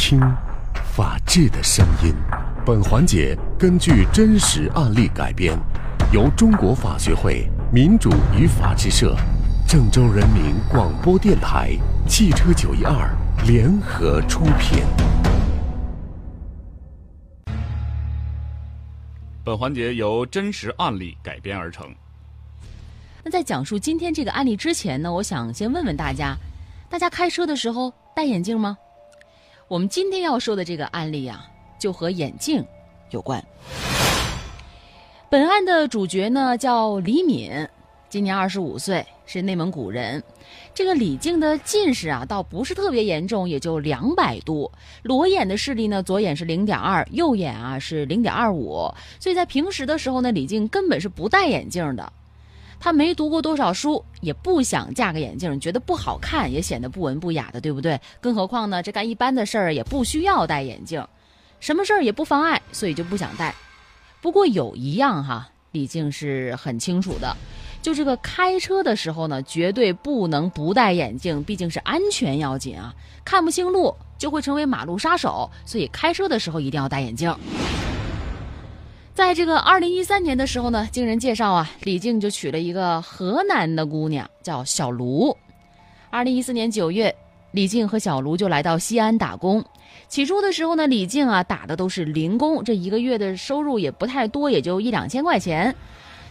听法治的声音。本环节根据真实案例改编，由中国法学会民主与法治社、郑州人民广播电台、汽车九一二联合出品。本环节由真实案例改编而成。那在讲述今天这个案例之前呢，我想先问问大家：大家开车的时候戴眼镜吗？我们今天要说的这个案例啊，就和眼镜有关。本案的主角呢叫李敏，今年二十五岁，是内蒙古人。这个李静的近视啊，倒不是特别严重，也就两百度。裸眼的视力呢，左眼是零点二，右眼啊是零点二五。所以在平时的时候呢，李静根本是不戴眼镜的。她没读过多少书，也不想架个眼镜，觉得不好看，也显得不文不雅的，对不对？更何况呢，这干一般的事儿也不需要戴眼镜，什么事儿也不妨碍，所以就不想戴。不过有一样哈，李静是很清楚的，就这个开车的时候呢，绝对不能不戴眼镜，毕竟是安全要紧啊，看不清路就会成为马路杀手，所以开车的时候一定要戴眼镜。在这个二零一三年的时候呢，经人介绍啊，李静就娶了一个河南的姑娘，叫小卢。二零一四年九月，李静和小卢就来到西安打工。起初的时候呢，李静啊打的都是零工，这一个月的收入也不太多，也就一两千块钱。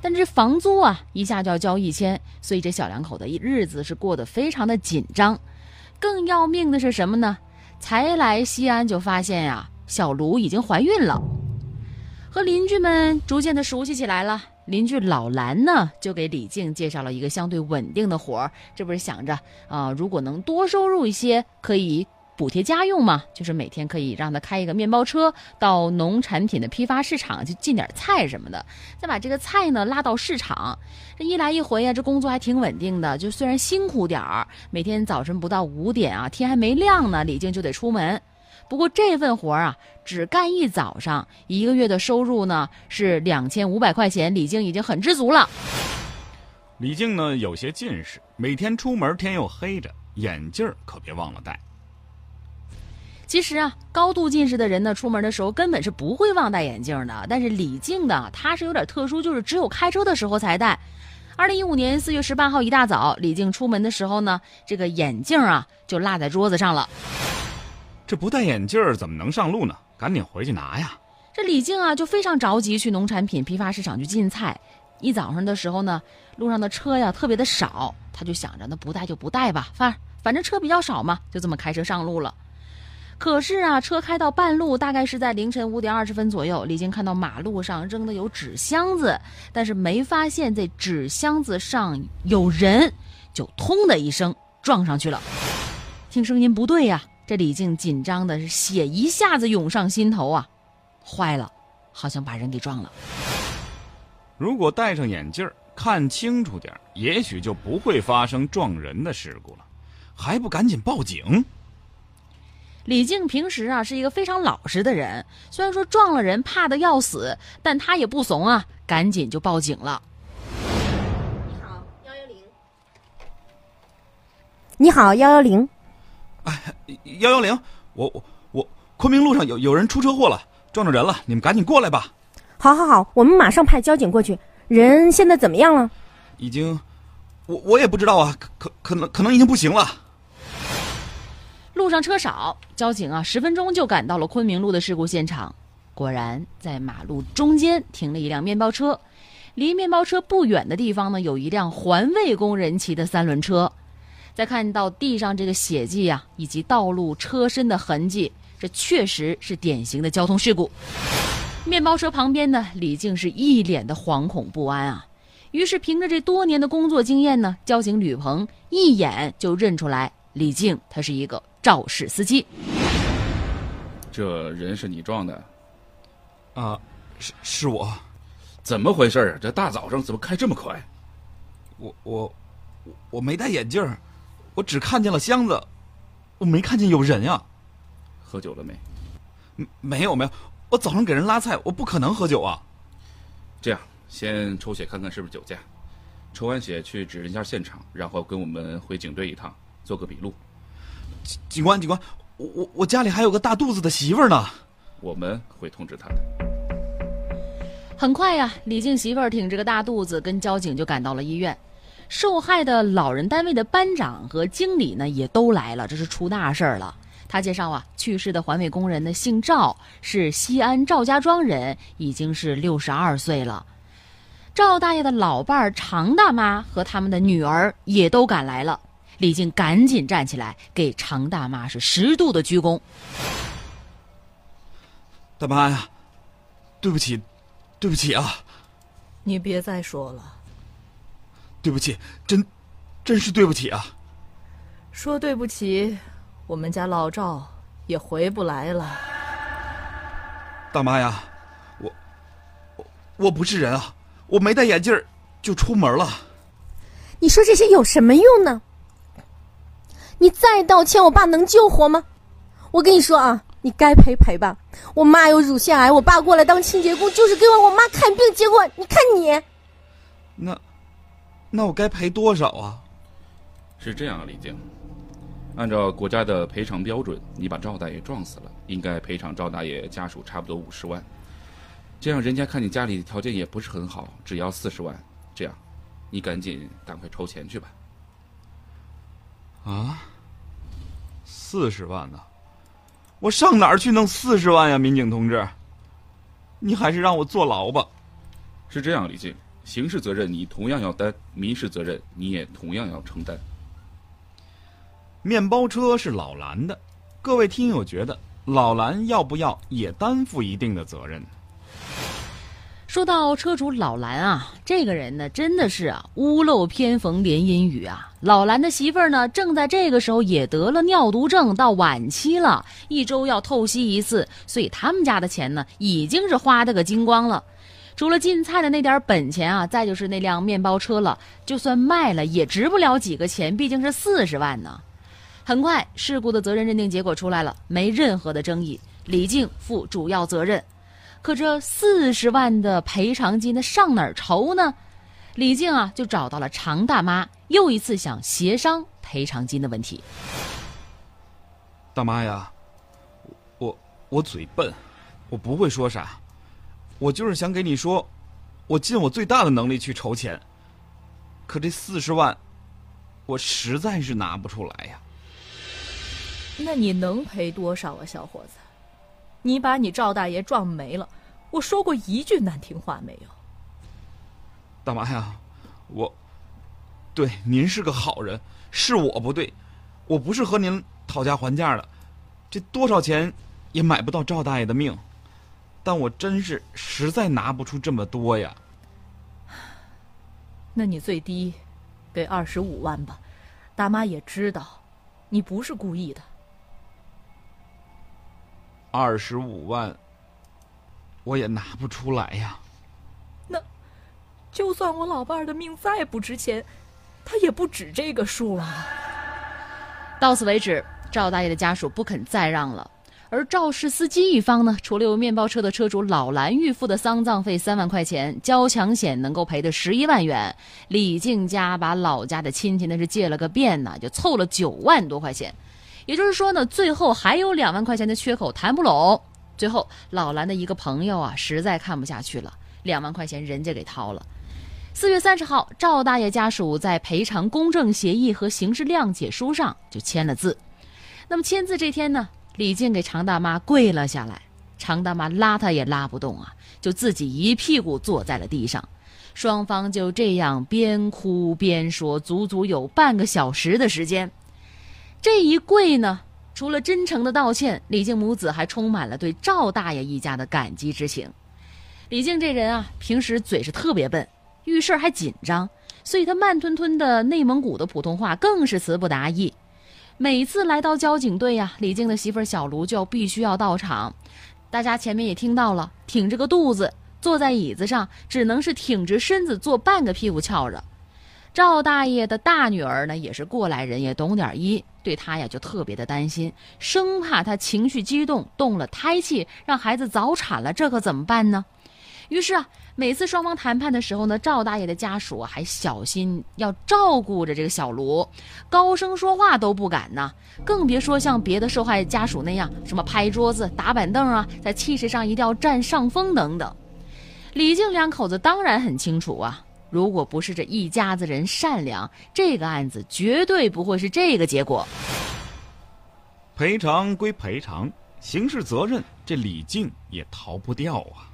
但这房租啊一下就要交一千，所以这小两口的日子是过得非常的紧张。更要命的是什么呢？才来西安就发现呀，小卢已经怀孕了。和邻居们逐渐的熟悉起来了。邻居老兰呢，就给李静介绍了一个相对稳定的活儿。这不是想着啊，如果能多收入一些，可以补贴家用嘛？就是每天可以让他开一个面包车，到农产品的批发市场去进点菜什么的，再把这个菜呢拉到市场。这一来一回呀，这工作还挺稳定的。就虽然辛苦点儿，每天早晨不到五点啊，天还没亮呢，李静就得出门。不过这份活儿啊，只干一早上，一个月的收入呢是两千五百块钱，李静已经很知足了。李静呢有些近视，每天出门天又黑着，眼镜可别忘了戴。其实啊，高度近视的人呢，出门的时候根本是不会忘戴眼镜的。但是李静的他是有点特殊，就是只有开车的时候才戴。二零一五年四月十八号一大早，李静出门的时候呢，这个眼镜啊就落在桌子上了。这不戴眼镜怎么能上路呢？赶紧回去拿呀！这李静啊就非常着急去农产品批发市场去进菜。一早上的时候呢，路上的车呀特别的少，他就想着那不带就不带吧，反反正车比较少嘛，就这么开车上路了。可是啊，车开到半路，大概是在凌晨五点二十分左右，李静看到马路上扔的有纸箱子，但是没发现这纸箱子上有人，就通的一声撞上去了。听声音不对呀。这李静紧张的是血一下子涌上心头啊，坏了，好像把人给撞了。如果戴上眼镜看清楚点也许就不会发生撞人的事故了，还不赶紧报警？李静平时啊是一个非常老实的人，虽然说撞了人怕的要死，但他也不怂啊，赶紧就报警了。你好，幺幺零。你好，幺幺零。哎，幺幺零，我我我，昆明路上有有人出车祸了，撞着人了，你们赶紧过来吧。好，好，好，我们马上派交警过去。人现在怎么样了？已经，我我也不知道啊，可可可能可能已经不行了。路上车少，交警啊，十分钟就赶到了昆明路的事故现场。果然，在马路中间停了一辆面包车，离面包车不远的地方呢，有一辆环卫工人骑的三轮车。再看到地上这个血迹啊，以及道路车身的痕迹，这确实是典型的交通事故。面包车旁边呢，李静是一脸的惶恐不安啊。于是凭着这多年的工作经验呢，交警吕鹏一眼就认出来李静他是一个肇事司机。这人是你撞的？啊，是是我。怎么回事啊？这大早上怎么开这么快？我我我没戴眼镜。我只看见了箱子，我没看见有人呀。喝酒了没？没有没有，我早上给人拉菜，我不可能喝酒啊。这样，先抽血看看是不是酒驾。抽完血去指认一下现场，然后跟我们回警队一趟，做个笔录。警警官警官，我我我家里还有个大肚子的媳妇儿呢。我们会通知他的。很快呀，李静媳妇儿挺着个大肚子，跟交警就赶到了医院。受害的老人单位的班长和经理呢，也都来了，这是出大事儿了。他介绍啊，去世的环卫工人呢姓赵，是西安赵家庄人，已经是六十二岁了。赵大爷的老伴儿常大妈和他们的女儿也都赶来了。李静赶紧站起来，给常大妈是十度的鞠躬。大妈呀，对不起，对不起啊！你别再说了，对不起，真，真是对不起啊！说对不起，我们家老赵也回不来了。大妈呀，我，我我不是人啊！我没戴眼镜就出门了。你说这些有什么用呢？你再道歉，我爸能救活吗？我跟你说啊。你该赔赔吧，我妈有乳腺癌，我爸过来当清洁工就是给我我妈看病，结果你看你，那，那我该赔多少啊？是这样啊，李静，按照国家的赔偿标准，你把赵大爷撞死了，应该赔偿赵大爷家属差不多五十万。这样人家看你家里条件也不是很好，只要四十万。这样，你赶紧赶快筹钱去吧。啊，四十万呢？我上哪儿去弄四十万呀，民警同志？你还是让我坐牢吧。是这样，李静，刑事责任你同样要担，民事责任你也同样要承担。面包车是老蓝的，各位听友觉得老蓝要不要也担负一定的责任？说到车主老蓝啊，这个人呢，真的是啊，屋漏偏逢连阴雨啊。老蓝的媳妇儿呢，正在这个时候也得了尿毒症，到晚期了，一周要透析一次，所以他们家的钱呢，已经是花的个精光了。除了进菜的那点本钱啊，再就是那辆面包车了，就算卖了也值不了几个钱，毕竟是四十万呢。很快，事故的责任认定结果出来了，没任何的争议，李静负主要责任。可这四十万的赔偿金，那上哪儿筹呢？李静啊，就找到了常大妈，又一次想协商赔偿金的问题。大妈呀，我我嘴笨，我不会说啥，我就是想给你说，我尽我最大的能力去筹钱。可这四十万，我实在是拿不出来呀。那你能赔多少啊，小伙子？你把你赵大爷撞没了，我说过一句难听话没有？大妈呀，我，对您是个好人，是我不对，我不是和您讨价还价的，这多少钱也买不到赵大爷的命，但我真是实在拿不出这么多呀。那你最低给二十五万吧，大妈也知道，你不是故意的。二十五万，我也拿不出来呀。那，就算我老伴儿的命再不值钱，他也不止这个数啊。到此为止，赵大爷的家属不肯再让了。而肇事司机一方呢，除了由面包车的车主老蓝预付的丧葬费三万块钱，交强险能够赔的十一万元，李静家把老家的亲戚那是借了个遍呢，就凑了九万多块钱。也就是说呢，最后还有两万块钱的缺口谈不拢。最后，老蓝的一个朋友啊，实在看不下去了，两万块钱人家给掏了。四月三十号，赵大爷家属在赔偿公证协议和刑事谅解书上就签了字。那么签字这天呢，李静给常大妈跪了下来，常大妈拉他也拉不动啊，就自己一屁股坐在了地上。双方就这样边哭边说，足足有半个小时的时间。这一跪呢，除了真诚的道歉，李静母子还充满了对赵大爷一家的感激之情。李静这人啊，平时嘴是特别笨，遇事还紧张，所以他慢吞吞的内蒙古的普通话更是词不达意。每次来到交警队呀，李静的媳妇小卢就必须要到场。大家前面也听到了，挺着个肚子坐在椅子上，只能是挺直身子坐半个屁股翘着。赵大爷的大女儿呢，也是过来人，也懂点医，对他呀就特别的担心，生怕他情绪激动动了胎气，让孩子早产了，这可怎么办呢？于是啊，每次双方谈判的时候呢，赵大爷的家属还小心要照顾着这个小卢，高声说话都不敢呢，更别说像别的受害家属那样，什么拍桌子、打板凳啊，在气势上一定要占上风等等。李靖两口子当然很清楚啊，如果不是这一家子人善良，这个案子绝对不会是这个结果。赔偿归赔偿，刑事责任这李静也逃不掉啊。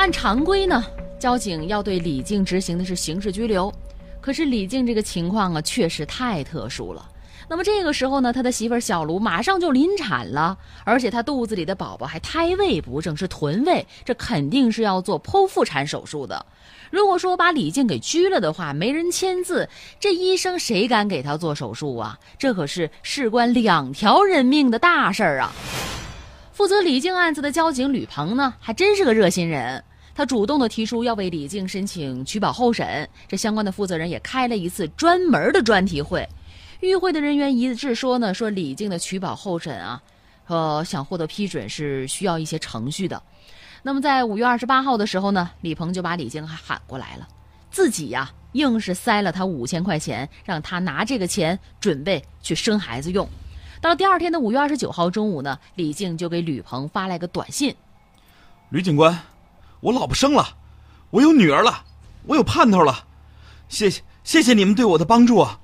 按常规呢，交警要对李静执行的是刑事拘留。可是李静这个情况啊，确实太特殊了。那么这个时候呢，他的媳妇小卢马上就临产了，而且他肚子里的宝宝还胎位不正，是臀位，这肯定是要做剖腹产手术的。如果说把李静给拘了的话，没人签字，这医生谁敢给他做手术啊？这可是事关两条人命的大事儿啊！负责李静案子的交警吕鹏呢，还真是个热心人。他主动的提出要为李静申请取保候审，这相关的负责人也开了一次专门的专题会。与会的人员一致说呢，说李静的取保候审啊，呃，想获得批准是需要一些程序的。那么在五月二十八号的时候呢，李鹏就把李静还喊过来了，自己呀硬是塞了他五千块钱，让他拿这个钱准备去生孩子用。到第二天的五月二十九号中午呢，李静就给吕鹏发来个短信：“吕警官，我老婆生了，我有女儿了，我有盼头了，谢谢谢谢你们对我的帮助啊！”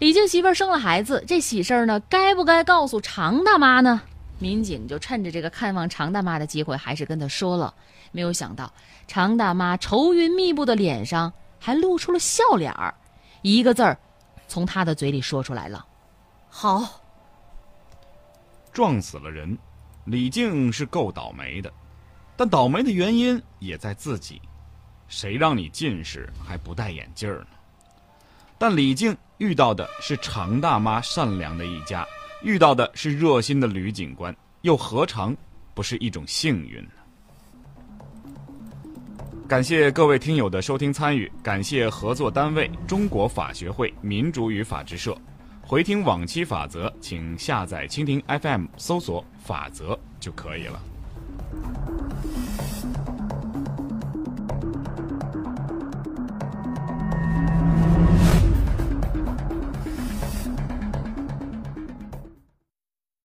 李静媳妇生了孩子，这喜事儿呢，该不该告诉常大妈呢？民警就趁着这个看望常大妈的机会，还是跟她说了。没有想到，常大妈愁云密布的脸上还露出了笑脸儿，一个字儿从她的嘴里说出来了。好，撞死了人，李静是够倒霉的，但倒霉的原因也在自己。谁让你近视还不戴眼镜呢？但李静遇到的是常大妈善良的一家，遇到的是热心的吕警官，又何尝不是一种幸运呢？感谢各位听友的收听参与，感谢合作单位中国法学会民主与法制社。回听往期法则，请下载蜻蜓 FM 搜索“法则”就可以了。